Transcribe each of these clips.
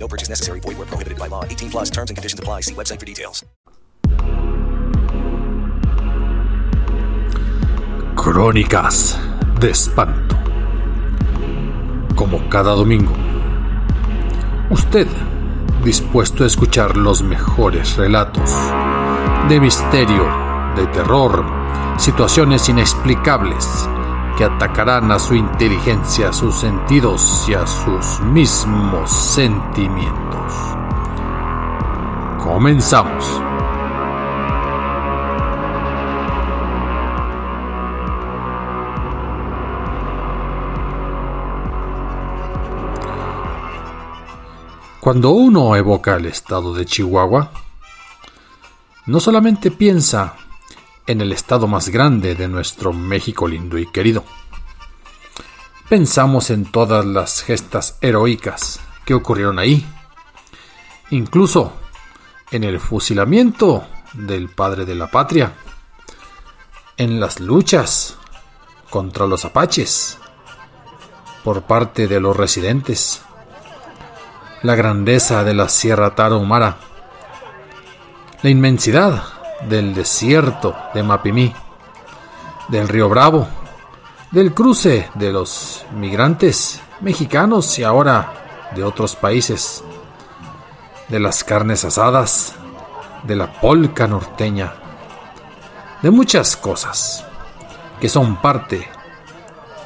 No purchase necessary. Void where prohibited by law. 18 plus terms and conditions apply. See website for details. Crónicas de espanto. Como cada domingo. Usted dispuesto a escuchar los mejores relatos de misterio, de terror, situaciones inexplicables atacarán a su inteligencia, a sus sentidos y a sus mismos sentimientos. Comenzamos. Cuando uno evoca el estado de Chihuahua, no solamente piensa en el estado más grande de nuestro México lindo y querido. Pensamos en todas las gestas heroicas que ocurrieron ahí, incluso en el fusilamiento del padre de la patria, en las luchas contra los apaches por parte de los residentes, la grandeza de la Sierra Tarahumara, la inmensidad del desierto de Mapimí, del río Bravo, del cruce de los migrantes mexicanos y ahora de otros países, de las carnes asadas, de la polca norteña, de muchas cosas que son parte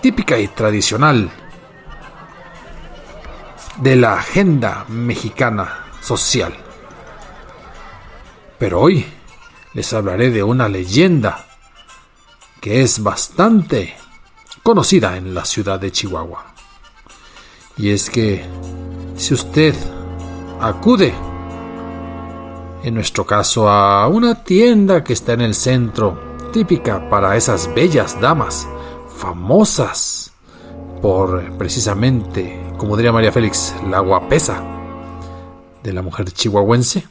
típica y tradicional de la agenda mexicana social. Pero hoy les hablaré de una leyenda que es bastante conocida en la ciudad de Chihuahua. Y es que si usted acude, en nuestro caso, a una tienda que está en el centro, típica para esas bellas damas, famosas por precisamente como diría María Félix, la guapesa de la mujer chihuahuense,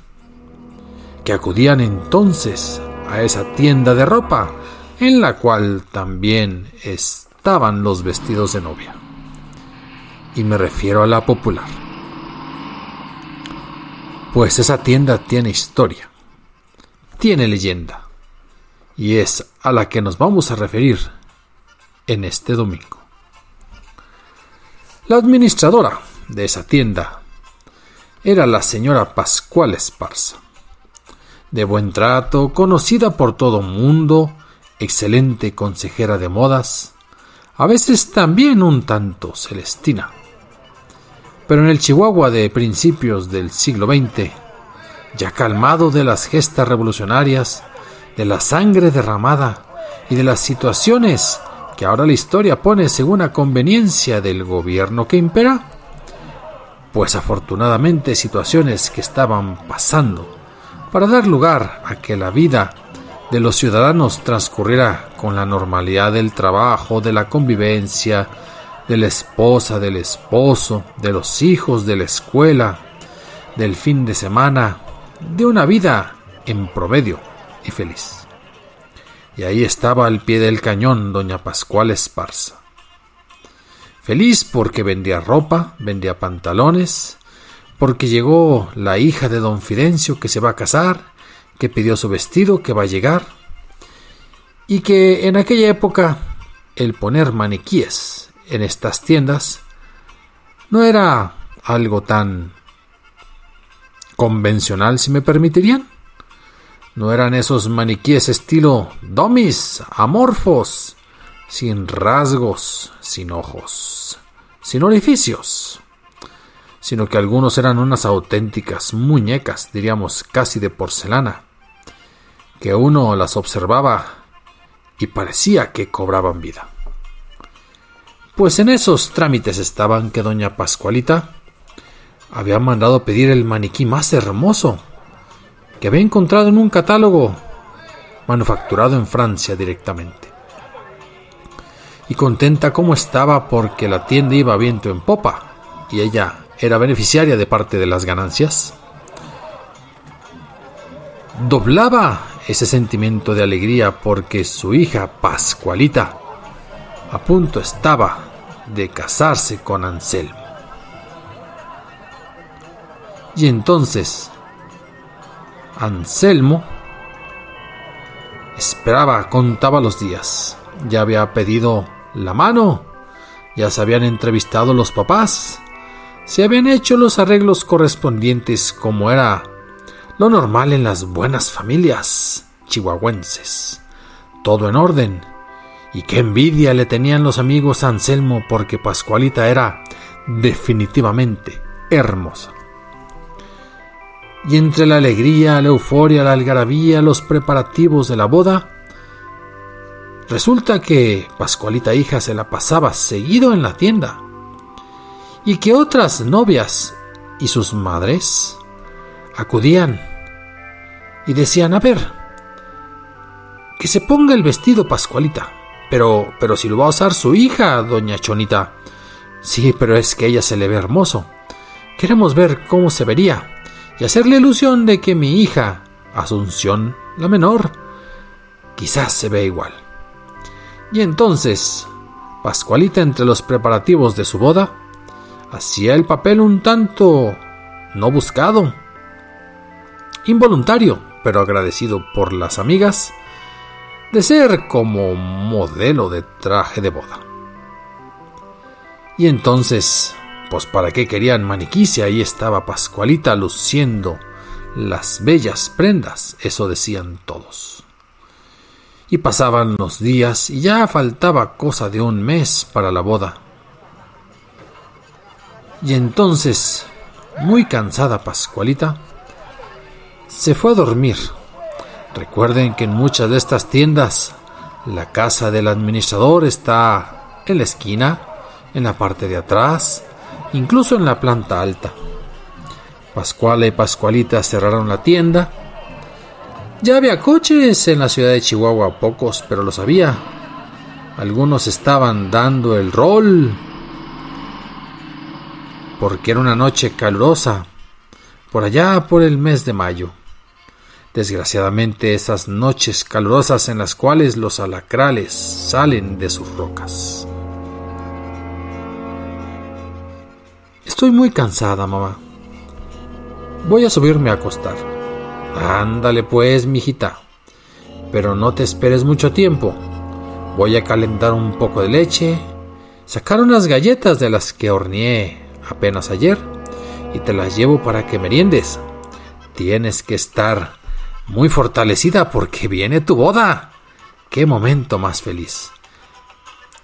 que acudían entonces a esa tienda de ropa, en la cual también estaban los vestidos de novia. Y me refiero a la popular. Pues esa tienda tiene historia, tiene leyenda, y es a la que nos vamos a referir en este domingo. La administradora de esa tienda era la señora Pascual Esparza. De buen trato, conocida por todo mundo, excelente consejera de modas, a veces también un tanto celestina. Pero en el Chihuahua de principios del siglo XX, ya calmado de las gestas revolucionarias, de la sangre derramada y de las situaciones que ahora la historia pone según a conveniencia del gobierno que impera? Pues afortunadamente situaciones que estaban pasando para dar lugar a que la vida de los ciudadanos transcurriera con la normalidad del trabajo, de la convivencia, de la esposa, del esposo, de los hijos, de la escuela, del fin de semana, de una vida en promedio y feliz. Y ahí estaba al pie del cañón doña Pascual Esparza. Feliz porque vendía ropa, vendía pantalones, porque llegó la hija de don Fidencio que se va a casar, que pidió su vestido, que va a llegar, y que en aquella época el poner maniquíes en estas tiendas no era algo tan convencional, si me permitirían. No eran esos maniquíes estilo domis, amorfos, sin rasgos, sin ojos, sin orificios, sino que algunos eran unas auténticas muñecas, diríamos casi de porcelana, que uno las observaba y parecía que cobraban vida. Pues en esos trámites estaban que doña Pascualita había mandado pedir el maniquí más hermoso que había encontrado en un catálogo manufacturado en Francia directamente. Y contenta como estaba porque la tienda iba viento en popa y ella era beneficiaria de parte de las ganancias, doblaba ese sentimiento de alegría porque su hija Pascualita a punto estaba de casarse con Anselmo. Y entonces Anselmo esperaba, contaba los días. Ya había pedido la mano, ya se habían entrevistado los papás, se habían hecho los arreglos correspondientes como era lo normal en las buenas familias chihuahuenses. Todo en orden. Y qué envidia le tenían los amigos a Anselmo porque Pascualita era definitivamente hermosa y entre la alegría, la euforia, la algarabía, los preparativos de la boda, resulta que Pascualita hija se la pasaba seguido en la tienda y que otras novias y sus madres acudían y decían, a ver, que se ponga el vestido Pascualita, pero, pero si lo va a usar su hija, doña Chonita. Sí, pero es que ella se le ve hermoso. Queremos ver cómo se vería y hacerle ilusión de que mi hija, Asunción, la menor, quizás se ve igual. Y entonces, Pascualita entre los preparativos de su boda, hacía el papel un tanto no buscado, involuntario, pero agradecido por las amigas, de ser como modelo de traje de boda. Y entonces pues para qué querían maniquí si ahí estaba Pascualita luciendo las bellas prendas, eso decían todos. Y pasaban los días y ya faltaba cosa de un mes para la boda. Y entonces, muy cansada Pascualita, se fue a dormir. Recuerden que en muchas de estas tiendas la casa del administrador está en la esquina, en la parte de atrás, incluso en la planta alta. Pascuala y Pascualita cerraron la tienda. Ya había coches en la ciudad de Chihuahua, pocos, pero los había. Algunos estaban dando el rol porque era una noche calurosa, por allá por el mes de mayo. Desgraciadamente esas noches calurosas en las cuales los alacrales salen de sus rocas. Estoy muy cansada, mamá. Voy a subirme a acostar. Ándale pues, mijita. Pero no te esperes mucho tiempo. Voy a calentar un poco de leche, sacar unas galletas de las que horneé apenas ayer y te las llevo para que meriendes. Tienes que estar muy fortalecida porque viene tu boda. ¡Qué momento más feliz!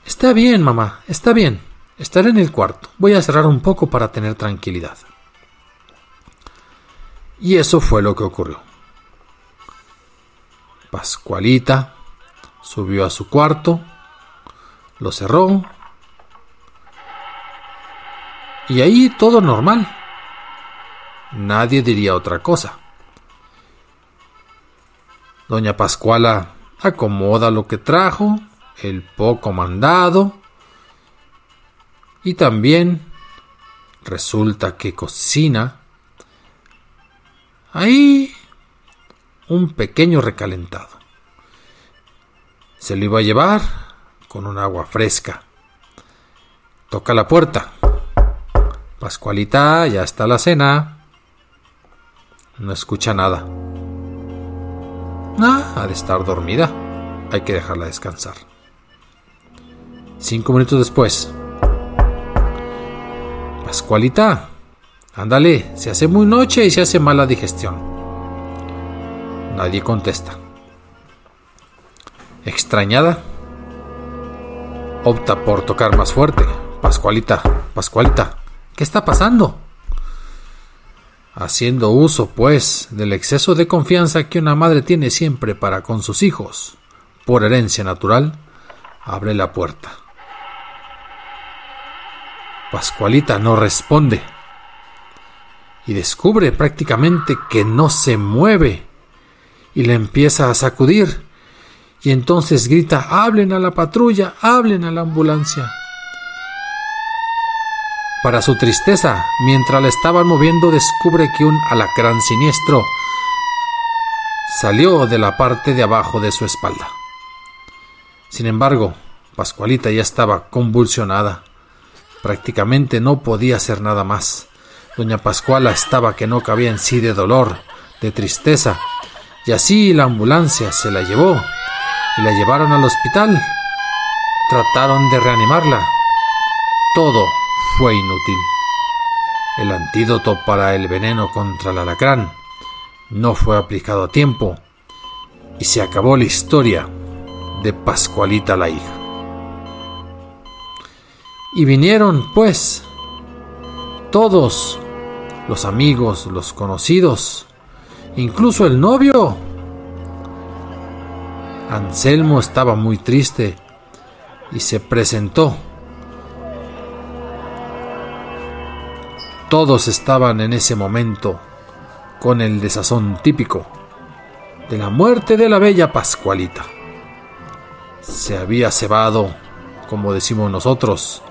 Está bien, mamá, está bien. Estaré en el cuarto. Voy a cerrar un poco para tener tranquilidad. Y eso fue lo que ocurrió. Pascualita subió a su cuarto, lo cerró, y ahí todo normal. Nadie diría otra cosa. Doña Pascuala acomoda lo que trajo, el poco mandado, y también resulta que cocina ahí un pequeño recalentado. Se lo iba a llevar con un agua fresca. Toca la puerta. Pascualita, ya está la cena. No escucha nada. Ah, ha de estar dormida. Hay que dejarla descansar. Cinco minutos después. Pascualita, Ándale, se hace muy noche y se hace mala digestión. Nadie contesta. Extrañada, opta por tocar más fuerte. Pascualita, Pascualita, ¿qué está pasando? Haciendo uso, pues, del exceso de confianza que una madre tiene siempre para con sus hijos, por herencia natural, abre la puerta. Pascualita no responde y descubre prácticamente que no se mueve y le empieza a sacudir y entonces grita hablen a la patrulla, hablen a la ambulancia. Para su tristeza, mientras la estaban moviendo, descubre que un alacrán siniestro salió de la parte de abajo de su espalda. Sin embargo, Pascualita ya estaba convulsionada. Prácticamente no podía hacer nada más. Doña Pascuala estaba que no cabía en sí de dolor, de tristeza, y así la ambulancia se la llevó y la llevaron al hospital. Trataron de reanimarla. Todo fue inútil. El antídoto para el veneno contra el alacrán no fue aplicado a tiempo y se acabó la historia de Pascualita la hija. Y vinieron, pues, todos, los amigos, los conocidos, incluso el novio. Anselmo estaba muy triste y se presentó Todos estaban en ese momento con el desazón típico de la muerte de la bella Pascualita. Se había cebado, como decimos nosotros,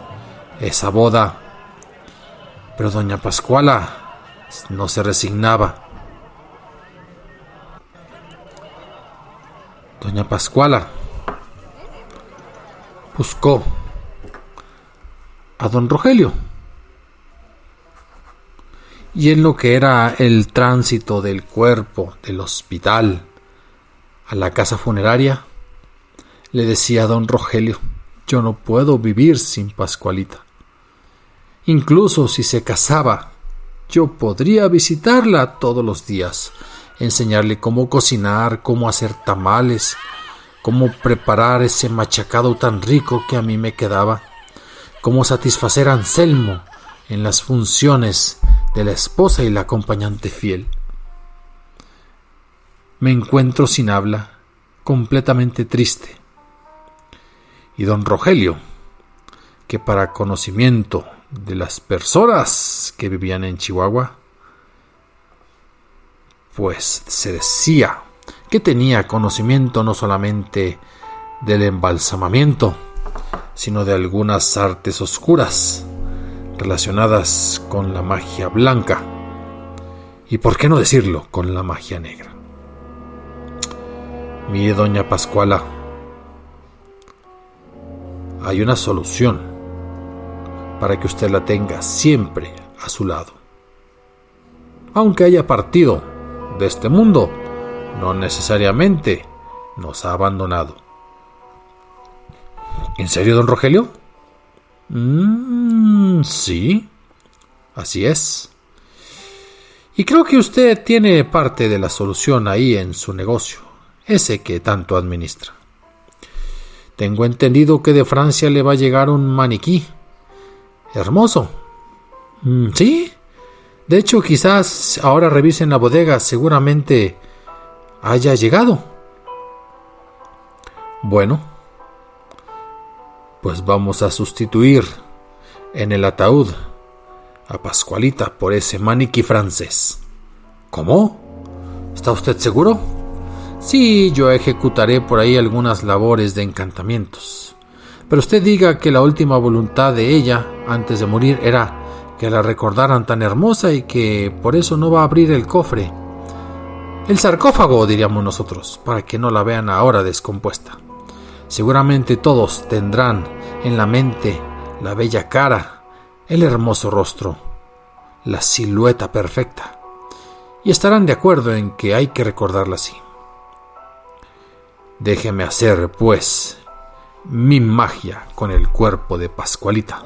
esa boda, pero doña Pascuala no se resignaba. Doña Pascuala buscó a don Rogelio y en lo que era el tránsito del cuerpo del hospital a la casa funeraria, le decía don Rogelio, yo no puedo vivir sin Pascualita. Incluso si se casaba, yo podría visitarla todos los días, enseñarle cómo cocinar, cómo hacer tamales, cómo preparar ese machacado tan rico que a mí me quedaba, cómo satisfacer a Anselmo en las funciones de la esposa y la acompañante fiel. Me encuentro sin habla, completamente triste. Y don Rogelio, que para conocimiento de las personas que vivían en Chihuahua, pues se decía que tenía conocimiento no solamente del embalsamamiento, sino de algunas artes oscuras relacionadas con la magia blanca y, por qué no decirlo, con la magia negra. Mire, doña Pascuala, hay una solución para que usted la tenga siempre a su lado. Aunque haya partido de este mundo, no necesariamente nos ha abandonado. ¿En serio, don Rogelio? Mm, sí, así es. Y creo que usted tiene parte de la solución ahí en su negocio, ese que tanto administra. Tengo entendido que de Francia le va a llegar un maniquí. Hermoso. Mm, sí. De hecho, quizás ahora revisen la bodega, seguramente haya llegado. Bueno, pues vamos a sustituir en el ataúd a Pascualita por ese maniquí francés. ¿Cómo? ¿Está usted seguro? Sí, yo ejecutaré por ahí algunas labores de encantamientos. Pero usted diga que la última voluntad de ella, antes de morir, era que la recordaran tan hermosa y que por eso no va a abrir el cofre. El sarcófago, diríamos nosotros, para que no la vean ahora descompuesta. Seguramente todos tendrán en la mente la bella cara, el hermoso rostro, la silueta perfecta, y estarán de acuerdo en que hay que recordarla así. Déjeme hacer, pues, mi magia con el cuerpo de Pascualita.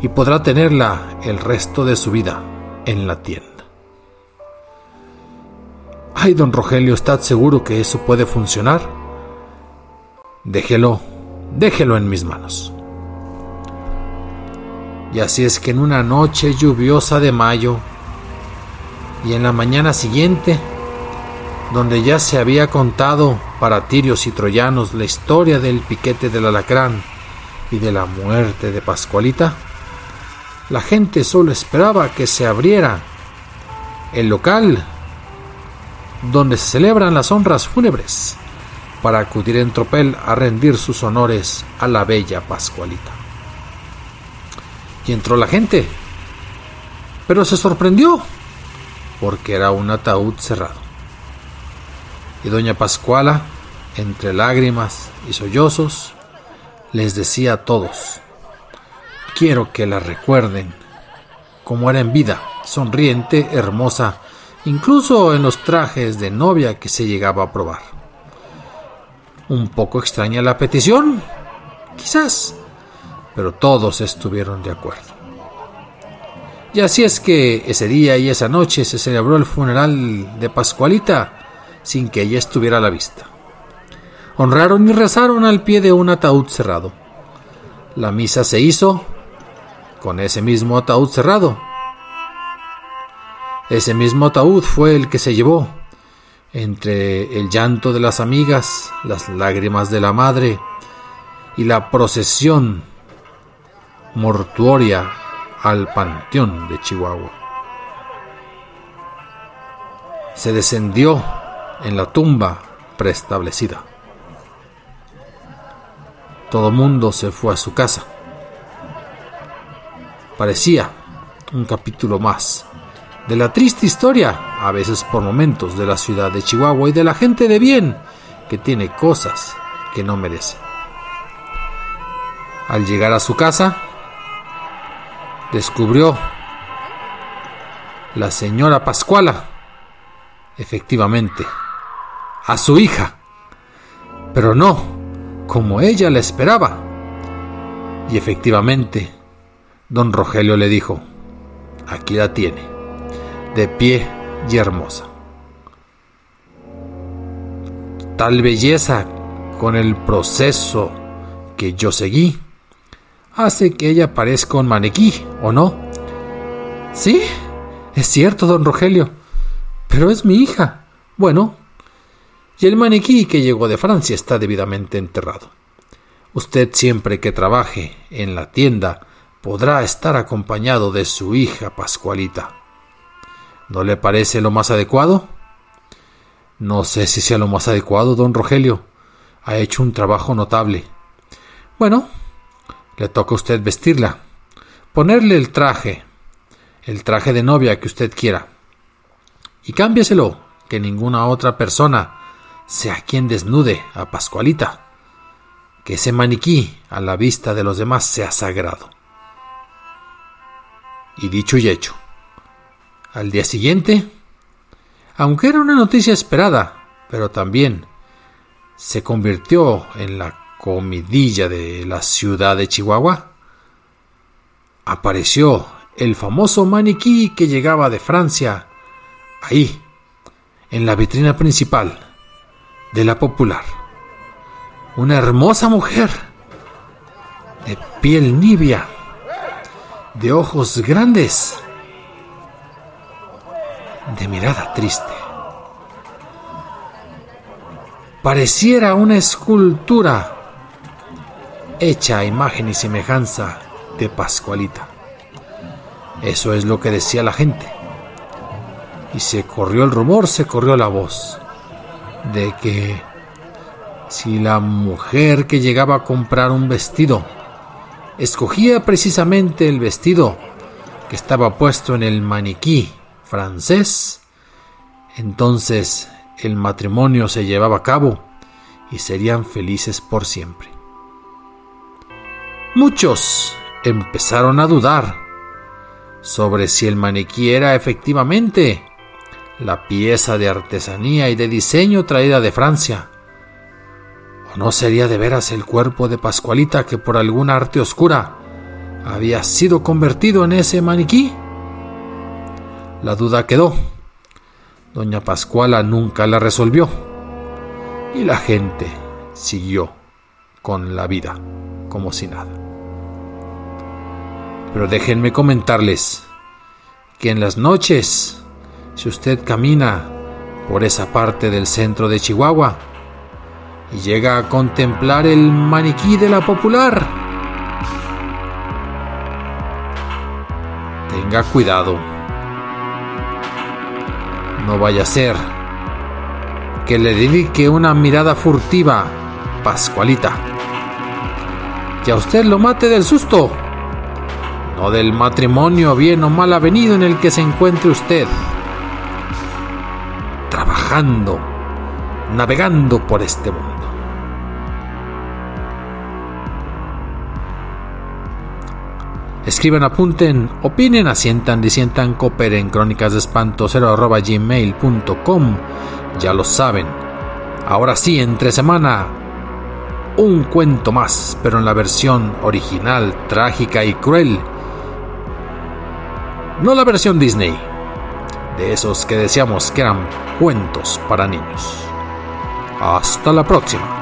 y podrá tenerla el resto de su vida en la tienda. Ay, don Rogelio, ¿estás seguro que eso puede funcionar? Déjelo, déjelo en mis manos. Y así es que en una noche lluviosa de mayo y en la mañana siguiente, donde ya se había contado para tirios y troyanos la historia del piquete del alacrán y de la muerte de Pascualita, la gente solo esperaba que se abriera el local donde se celebran las honras fúnebres para acudir en tropel a rendir sus honores a la bella Pascualita. Y entró la gente, pero se sorprendió porque era un ataúd cerrado. Y doña Pascuala, entre lágrimas y sollozos, les decía a todos, quiero que la recuerden como era en vida, sonriente, hermosa, incluso en los trajes de novia que se llegaba a probar. Un poco extraña la petición, quizás, pero todos estuvieron de acuerdo. Y así es que ese día y esa noche se celebró el funeral de Pascualita sin que ella estuviera a la vista. Honraron y rezaron al pie de un ataúd cerrado. La misa se hizo con ese mismo ataúd cerrado. Ese mismo ataúd fue el que se llevó, entre el llanto de las amigas, las lágrimas de la madre y la procesión mortuoria al panteón de Chihuahua. Se descendió en la tumba preestablecida. Todo mundo se fue a su casa. Parecía un capítulo más de la triste historia, a veces por momentos, de la ciudad de Chihuahua y de la gente de bien que tiene cosas que no merece. Al llegar a su casa, descubrió la señora Pascuala, efectivamente, a su hija, pero no como ella la esperaba. Y efectivamente, don Rogelio le dijo, aquí la tiene, de pie y hermosa. Tal belleza con el proceso que yo seguí hace que ella parezca un maniquí, ¿o no? Sí, es cierto, don Rogelio, pero es mi hija. Bueno, y el maniquí que llegó de Francia está debidamente enterrado. Usted siempre que trabaje en la tienda podrá estar acompañado de su hija Pascualita. ¿No le parece lo más adecuado? No sé si sea lo más adecuado, don Rogelio. Ha hecho un trabajo notable. Bueno, le toca a usted vestirla, ponerle el traje, el traje de novia que usted quiera. Y cámbieselo, que ninguna otra persona sea quien desnude a Pascualita. Que ese maniquí, a la vista de los demás, sea sagrado. Y dicho y hecho. Al día siguiente, aunque era una noticia esperada, pero también se convirtió en la comidilla de la ciudad de Chihuahua, apareció el famoso maniquí que llegaba de Francia, ahí, en la vitrina principal de la popular. Una hermosa mujer, de piel nibia, de ojos grandes, de mirada triste. Pareciera una escultura hecha a imagen y semejanza de Pascualita. Eso es lo que decía la gente. Y se corrió el rumor, se corrió la voz de que si la mujer que llegaba a comprar un vestido escogía precisamente el vestido que estaba puesto en el maniquí francés, entonces el matrimonio se llevaba a cabo y serían felices por siempre. Muchos empezaron a dudar sobre si el maniquí era efectivamente la pieza de artesanía y de diseño traída de Francia. ¿O no sería de veras el cuerpo de Pascualita que por alguna arte oscura había sido convertido en ese maniquí? La duda quedó. Doña Pascuala nunca la resolvió. Y la gente siguió con la vida como si nada. Pero déjenme comentarles que en las noches, si usted camina por esa parte del centro de Chihuahua y llega a contemplar el maniquí de la popular, tenga cuidado. No vaya a ser. Que le dedique una mirada furtiva, Pascualita, y a usted lo mate del susto. O del matrimonio bien o mal avenido en el que se encuentre usted, trabajando, navegando por este mundo. Escriban, apunten, opinen, asientan, disientan, cooperen, crónicas de espanto gmail.com. Ya lo saben. Ahora sí, entre semana, un cuento más, pero en la versión original, trágica y cruel no la versión Disney, de esos que decíamos que eran cuentos para niños. Hasta la próxima.